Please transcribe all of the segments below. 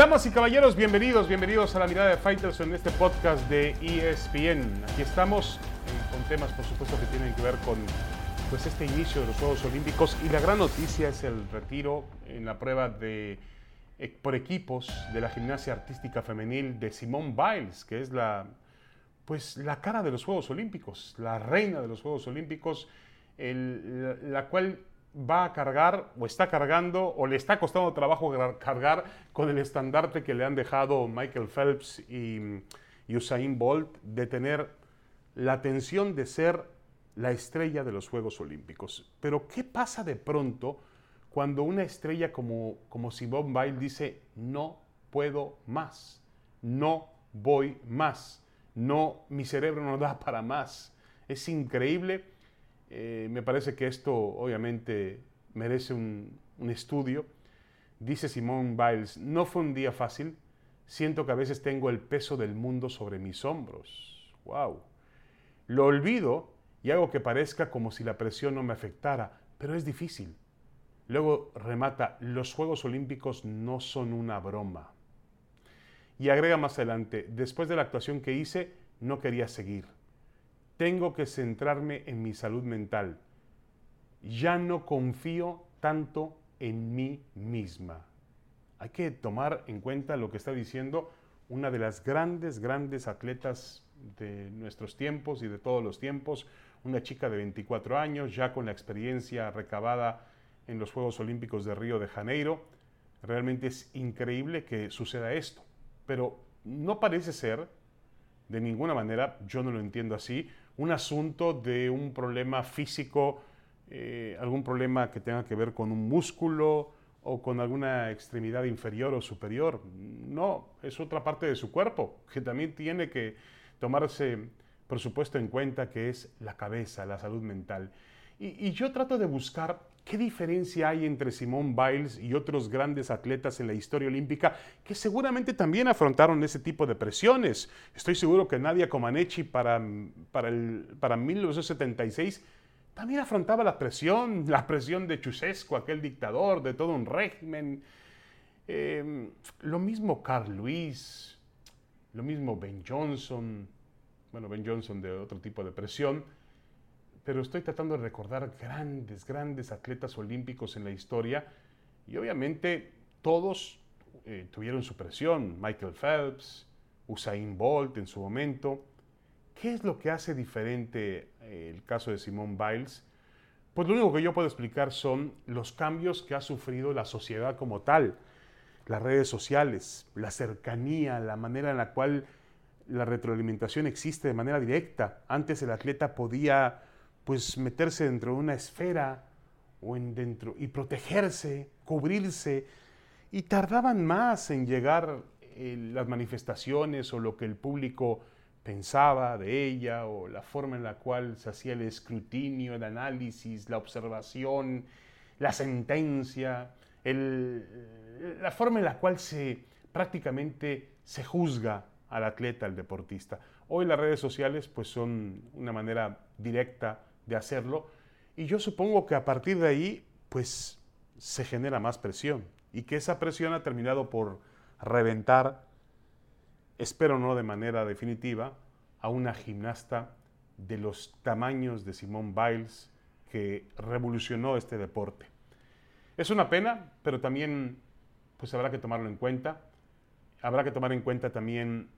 Damas y caballeros, bienvenidos, bienvenidos a la mirada de Fighters en este podcast de ESPN. Aquí estamos eh, con temas, por supuesto, que tienen que ver con pues, este inicio de los Juegos Olímpicos y la gran noticia es el retiro en la prueba de eh, por equipos de la gimnasia artística femenil de Simone Biles, que es la pues la cara de los Juegos Olímpicos, la reina de los Juegos Olímpicos, el, la cual va a cargar o está cargando o le está costando trabajo cargar con el estandarte que le han dejado Michael Phelps y, Usain Bolt de tener la atención de ser la estrella de los Juegos Olímpicos. Pero ¿qué pasa de pronto cuando una estrella como, como Simone dice no puedo más, no voy más, no, mi cerebro no da para más? Es increíble eh, me parece que esto obviamente merece un, estudio. Dice Simone Biles, no fue un día fácil, siento que a veces tengo el peso del mundo sobre mis hombros. ¡Wow! Lo olvido y hago que parezca como si la presión no me afectara, pero es difícil. Luego remata, los Juegos Olímpicos no son una broma. Y agrega más adelante, después de la actuación que hice, no quería seguir. Tengo que centrarme en mi salud mental. Ya no confío tanto en mí misma. Hay que tomar en cuenta lo que está diciendo una de las grandes, grandes atletas de nuestros tiempos y de todos los tiempos, una chica de 24 años, ya con la experiencia recabada en los Juegos Olímpicos de Río de Janeiro. Realmente es increíble que suceda esto, pero no parece ser, de ninguna manera, yo no lo entiendo así, un asunto de un problema físico, eh, algún problema que tenga que ver con un músculo o con alguna extremidad inferior o superior. No, es otra parte de su cuerpo que también tiene que tomarse, por supuesto, en cuenta que es la cabeza, la salud mental. Y, yo trato de buscar qué diferencia hay entre Simone Biles y otros grandes atletas en la historia olímpica que seguramente también afrontaron ese tipo de presiones. Estoy seguro que Nadia Comaneci para, para, el, para 1976 también afrontaba la presión, la presión de Chusescu, aquel dictador, de todo un régimen. Em, lo mismo Carl Luis, lo mismo Ben Johnson, bueno, Ben Johnson de otro tipo de presión pero estoy tratando de recordar grandes, grandes atletas olímpicos en la historia y obviamente todos eh, tuvieron su presión. Michael Phelps, Usain Bolt en su momento. ¿Qué es lo que hace diferente eh, el caso de Simone Biles? Pues lo único que yo puedo explicar son los cambios que ha sufrido la sociedad como tal, las redes sociales, la cercanía, la manera en la cual la retroalimentación existe de manera directa. Antes el atleta podía pues meterse dentro de una esfera o en dentro y protegerse, cubrirse y tardaban más en llegar eh, las manifestaciones o lo que el público pensaba de ella o la forma en la cual se hacía el escrutinio, el análisis, la observación, la sentencia, la forma en la cual se prácticamente se juzga al atleta, al deportista. Hoy las redes sociales pues son una manera directa de hacerlo. Y yo supongo que a partir de ahí, pues se genera más presión y que esa presión ha terminado por reventar, espero no de manera definitiva, a una gimnasta de los tamaños de Simone Biles que revolucionó este deporte. Es una pena, pero también pues habrá que tomarlo en cuenta. Habrá que tomar en cuenta también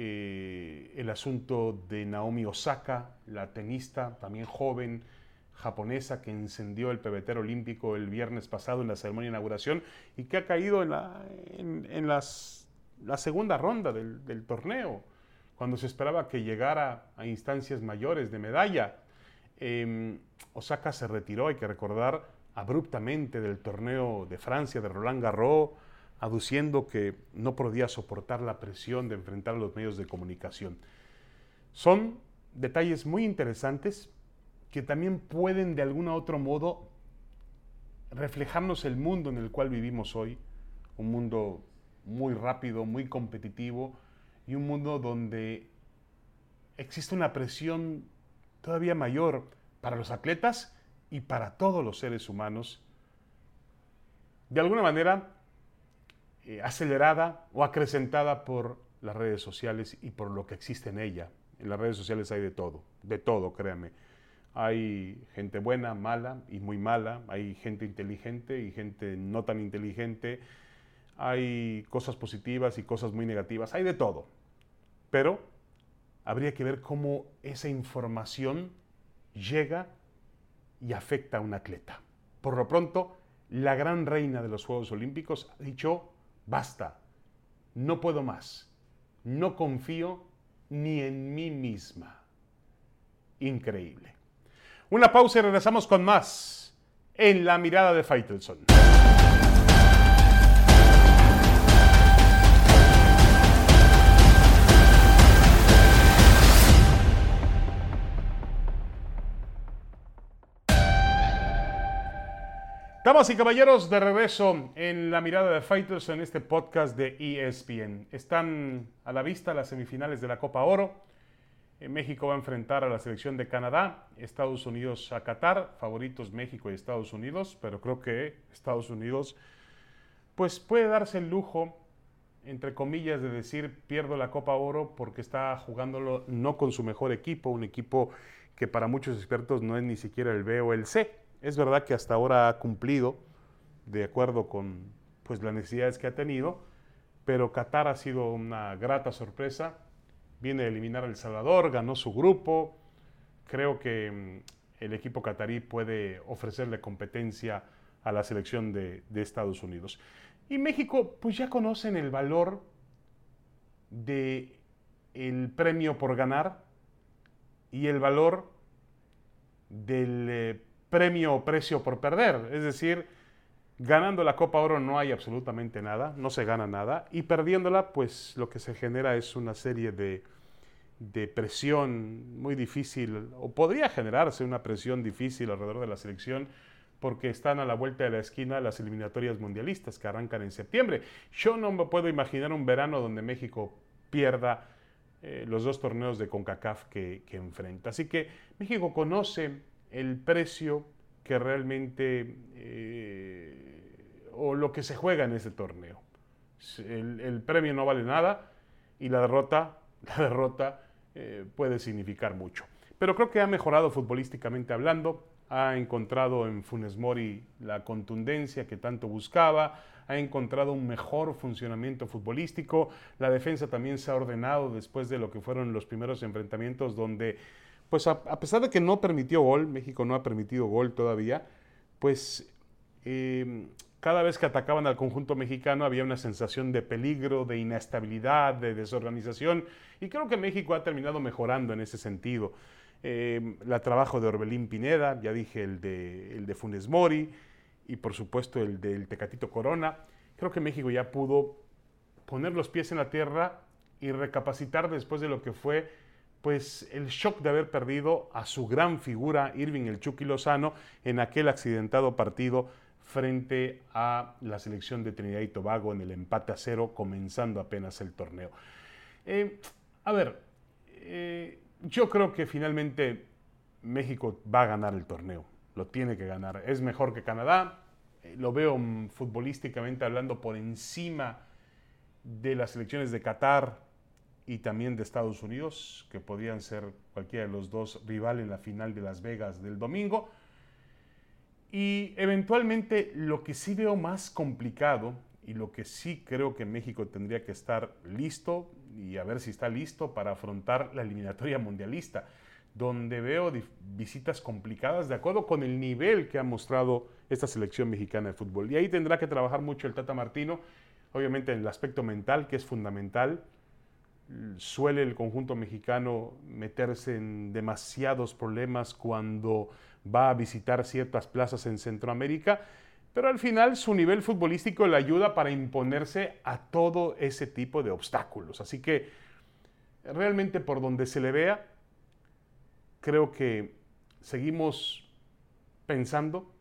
eh, el asunto de Naomi Osaka, la tenista, también joven, japonesa, que encendió el pebetero olímpico el viernes pasado en la ceremonia de inauguración y que ha caído en la, en, la segunda ronda del, torneo, cuando se esperaba que llegara a instancias mayores de medalla. Em, Osaka se retiró, hay que recordar, abruptamente del torneo de Francia, de Roland Garros, aduciendo que no podía soportar la presión de enfrentar a los medios de comunicación. Son detalles muy interesantes que también pueden de algún otro modo reflejarnos el mundo en el cual vivimos hoy, un mundo muy rápido, muy competitivo y un mundo donde existe una presión todavía mayor para los atletas y para todos los seres humanos. De alguna manera, eh, acelerada o acrecentada por las redes sociales y por lo que existe en ella. En las redes sociales hay de todo, de todo, créanme. Hay gente buena, mala y muy mala, hay gente inteligente y gente no tan inteligente, hay cosas positivas y cosas muy negativas, hay de todo. Pero habría que ver cómo esa información llega y afecta a un atleta. Por lo pronto, la gran reina de los Juegos Olímpicos ha dicho, basta, no puedo más, no confío ni en mí misma. Increíble. Una pausa y regresamos con más en la mirada de Faitelson. Damas y caballeros, de regreso en la mirada de Fighters en este podcast de ESPN. Están a la vista las semifinales de la Copa Oro. Eh, México va a enfrentar a la selección de Canadá, Estados Unidos a Qatar, favoritos México y Estados Unidos, pero creo que Estados Unidos pues puede darse el lujo, entre comillas, de decir pierdo la Copa Oro porque está jugándolo no con su mejor equipo, un equipo que para muchos expertos no es ni siquiera el B o el C es verdad que hasta ahora ha cumplido de acuerdo con pues, las necesidades que ha tenido, pero Qatar ha sido una grata sorpresa. Viene a eliminar a El Salvador, ganó su grupo. Creo que mm, el equipo catarí puede ofrecerle competencia a la selección de, Estados Unidos. Y México, pues ya conocen el valor de el premio por ganar y el valor del eh, premio o precio por perder. Es decir, ganando la Copa Oro no hay absolutamente nada, no se gana nada, y perdiéndola, pues lo que se genera es una serie de, de presión muy difícil, o podría generarse una presión difícil alrededor de la selección, porque están a la vuelta de la esquina las eliminatorias mundialistas que arrancan en septiembre. Yo no me puedo imaginar un verano donde México pierda eh, los dos torneos de CONCACAF que, que enfrenta. Así que México conoce el precio que realmente eh, o lo que se juega en ese torneo. El, premio no vale nada y la derrota, la derrota eh, puede significar mucho. Pero creo que ha mejorado futbolísticamente hablando, ha encontrado en Funes Mori la contundencia que tanto buscaba, ha encontrado un mejor funcionamiento futbolístico, la defensa también se ha ordenado después de lo que fueron los primeros enfrentamientos donde pues a, pesar de que no permitió gol, México no ha permitido gol todavía, pues em, cada vez que atacaban al conjunto mexicano había una sensación de peligro, de inestabilidad, de desorganización, y creo que México ha terminado mejorando en ese sentido. Eh, el trabajo de Orbelín Pineda, ya dije el de, el de Funes Mori, y por supuesto el del Tecatito Corona. Creo que México ya pudo poner los pies en la tierra y recapacitar después de lo que fue pues el shock de haber perdido a su gran figura Irving el Chucky Lozano en aquel accidentado partido frente a la selección de Trinidad y Tobago en el empate a cero, comenzando apenas el torneo. Eh, a ver, eh, yo creo que finalmente México va a ganar el torneo, lo tiene que ganar. Es mejor que Canadá, eh, lo veo futbolísticamente hablando por encima de las selecciones de Qatar, y también de Estados Unidos, que podían ser cualquiera de los dos rival en la final de Las Vegas del domingo. Y eventualmente lo que sí veo más complicado y lo que sí creo que México tendría que estar listo y a ver si está listo para afrontar la eliminatoria mundialista, donde veo visitas complicadas de acuerdo con el nivel que ha mostrado esta selección mexicana de fútbol. Y ahí tendrá que trabajar mucho el Tata Martino, obviamente en el aspecto mental, que es fundamental, suele el conjunto mexicano meterse en demasiados problemas cuando va a visitar ciertas plazas en Centroamérica, pero al final su nivel futbolístico le ayuda para imponerse a todo ese tipo de obstáculos. Así que realmente por donde se le vea, creo que seguimos pensando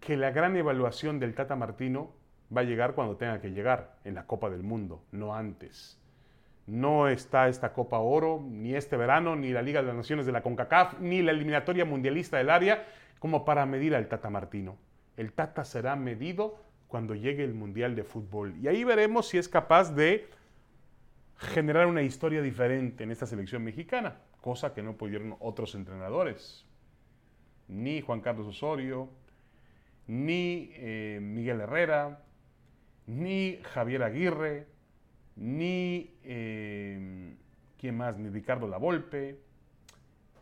que la gran evaluación del Tata Martino va a llegar cuando tenga que llegar, en la Copa del Mundo, no antes. No está esta Copa Oro, ni este verano, ni la Liga de las Naciones de la CONCACAF, ni la eliminatoria mundialista del área, como para medir al Tata Martino. El Tata será medido cuando llegue el Mundial de Fútbol. Y ahí veremos si es capaz de generar una historia diferente en esta selección mexicana, cosa que no pudieron otros entrenadores. Ni Juan Carlos Osorio, ni eh, Miguel Herrera, ni Javier Aguirre, ni, eh, ¿quién más? Ni Ricardo Lavolpe.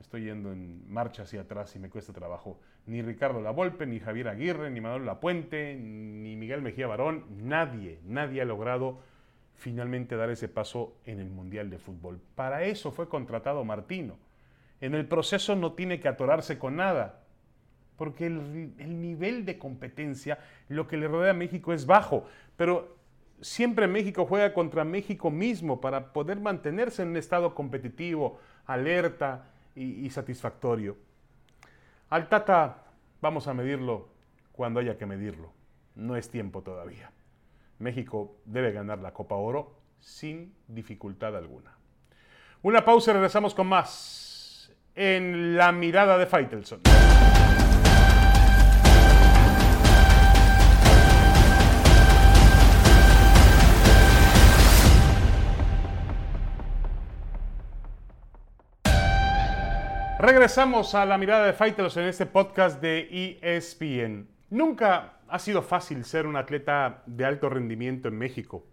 Estoy yendo en marcha hacia atrás y me cuesta trabajo. Ni Ricardo Lavolpe, ni Javier Aguirre, ni Manuel Lapuente, ni Miguel Mejía Barón. Nadie, nadie ha logrado finalmente dar ese paso en el Mundial de Fútbol. Para eso fue contratado Martino. En el proceso no tiene que atorarse con nada, porque el, el, nivel de competencia, lo que le rodea a México es bajo, pero siempre México juega contra México mismo para poder mantenerse en un estado competitivo, alerta y, satisfactorio. Al Tata vamos a medirlo cuando haya que medirlo, no es tiempo todavía. México debe ganar la Copa Oro sin dificultad alguna. Una pausa y regresamos con más en la mirada de Faitelson. Regresamos a la mirada de Faitelson en este podcast de ESPN. Nunca ha sido fácil ser un atleta de alto rendimiento en México.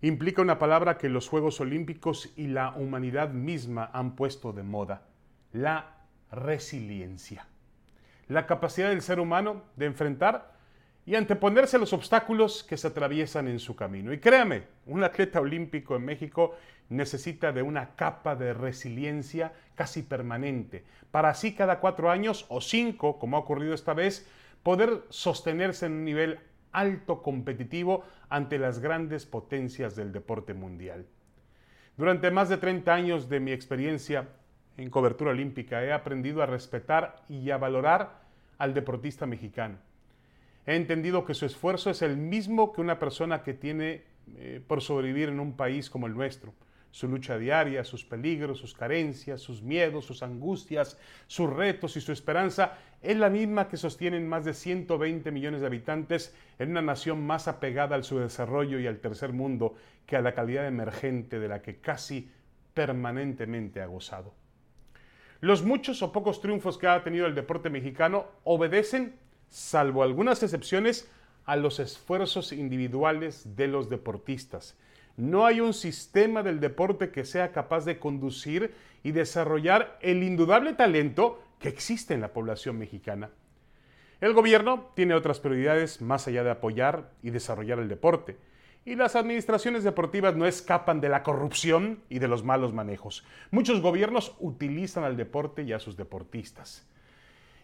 Implica una palabra que los Juegos Olímpicos y la humanidad misma han puesto de moda, la resiliencia. La capacidad del ser humano de enfrentar y anteponerse a los obstáculos que se atraviesan en su camino. Y créame, un atleta olímpico en México necesita de una capa de resiliencia casi permanente, para así cada cuatro años o cinco, como ha ocurrido esta vez, poder sostenerse en un nivel alto competitivo ante las grandes potencias del deporte mundial. Durante más de 30 años de mi experiencia en cobertura olímpica he aprendido a respetar y a valorar al deportista mexicano. He entendido que su esfuerzo es el mismo que una persona que tiene eh, por sobrevivir en un país como el nuestro su lucha diaria, sus peligros, sus carencias, sus miedos, sus angustias, sus retos y su esperanza es la misma que sostienen más de 120 millones de habitantes en una nación más apegada al su desarrollo y al tercer mundo que a la calidad emergente de la que casi permanentemente ha gozado. Los muchos o pocos triunfos que ha tenido el deporte mexicano obedecen, salvo algunas excepciones, a los esfuerzos individuales de los deportistas no hay un sistema del deporte que sea capaz de conducir y desarrollar el indudable talento que existe en la población mexicana. El gobierno tiene otras prioridades más allá de apoyar y desarrollar el deporte, y las administraciones deportivas no escapan de la corrupción y de los malos manejos. Muchos gobiernos utilizan al deporte y a sus deportistas.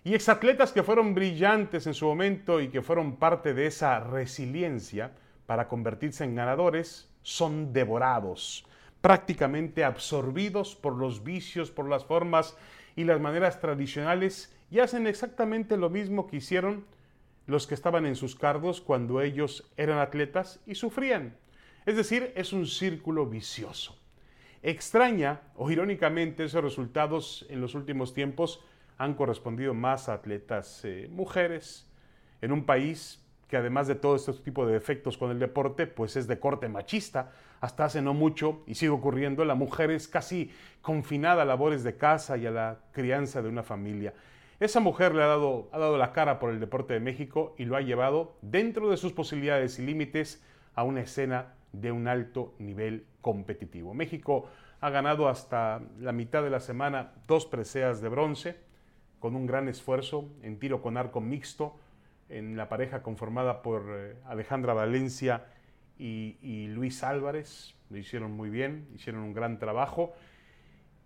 Y exatletas que fueron brillantes en su momento y que fueron parte de esa resiliencia para convertirse en ganadores, son devorados, prácticamente absorbidos por los vicios, por las formas y las maneras tradicionales y hacen exactamente lo mismo que hicieron los que estaban en sus cargos cuando ellos eran atletas y sufrían. Es decir, es un círculo vicioso. Extraña o irónicamente esos resultados en los últimos tiempos han correspondido más a atletas eh, mujeres en un país que además de todo este tipo de defectos con el deporte, pues es de corte machista. Hasta hace no mucho, y sigue ocurriendo, la mujer es casi confinada a labores de casa y a la crianza de una familia. Esa mujer le ha dado, ha dado la cara por el deporte de México y lo ha llevado, dentro de sus posibilidades y límites, a una escena de un alto nivel competitivo. México ha ganado hasta la mitad de la semana dos preseas de bronce, con un gran esfuerzo en tiro con arco mixto, en la pareja conformada por eh, Alejandra Valencia y, Luis Álvarez. Lo hicieron muy bien, hicieron un gran trabajo.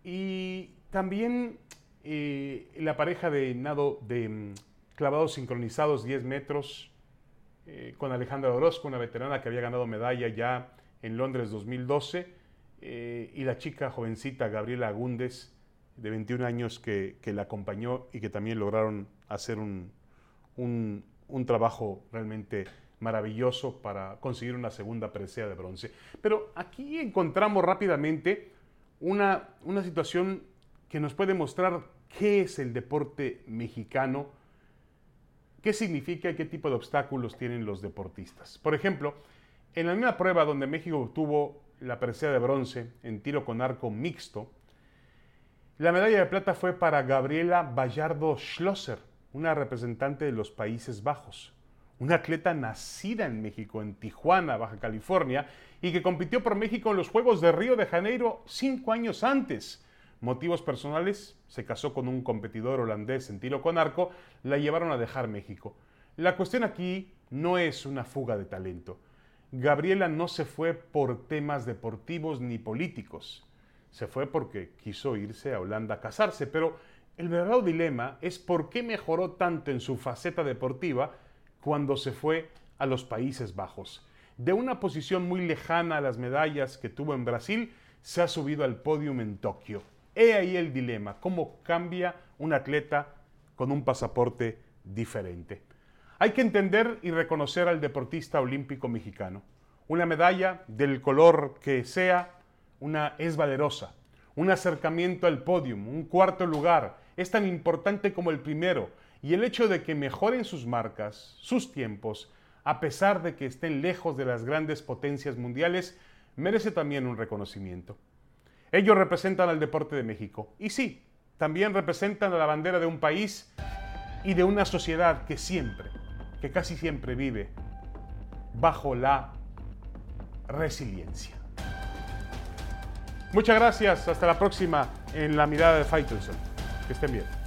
Y también eh, la pareja de nado de mm, clavados sincronizados 10 metros eh, con Alejandra Orozco, una veterana que había ganado medalla ya en Londres 2012, y la chica jovencita Gabriela Agúndez, de 21 años, que, la acompañó y que también lograron hacer un, un trabajo realmente maravilloso para conseguir una segunda presea de bronce. Pero aquí encontramos rápidamente una, una situación que nos puede mostrar qué es el deporte mexicano qué significa y qué tipo de obstáculos tienen los deportistas. Por ejemplo, en la misma prueba donde México obtuvo la presea de bronce en tiro con arco mixto, la medalla de plata fue para Gabriela Bayardo Schlosser, una representante de los Países Bajos, una atleta nacida en México, en Tijuana, Baja California, y que compitió por México en los Juegos de Río de Janeiro cinco años antes. Motivos personales, se casó con un competidor holandés en tiro con arco, la llevaron a dejar México. La cuestión aquí no es una fuga de talento. Gabriela no se fue por temas deportivos ni políticos. Se fue porque quiso irse a Holanda a casarse, pero el verdadero dilema es por qué mejoró tanto en su faceta deportiva cuando se fue a los Países Bajos. De una posición muy lejana a las medallas que tuvo en Brasil, se ha subido al podium en Tokio. He ahí el dilema, cómo cambia un atleta con un pasaporte diferente. Hay que entender y reconocer al deportista olímpico mexicano. Una medalla del color que sea, una es valerosa. Un acercamiento al podium, un cuarto lugar, es tan importante como el primero. Y el hecho de que mejoren sus marcas, sus tiempos, a pesar de que estén lejos de las grandes potencias mundiales, merece también un reconocimiento. Ellos representan al deporte de México. Y sí, también representan a la bandera de un país y de una sociedad que siempre, que casi siempre vive bajo la resiliencia. Muchas gracias, hasta la próxima en la mirada de Faitelson. Que estén bien.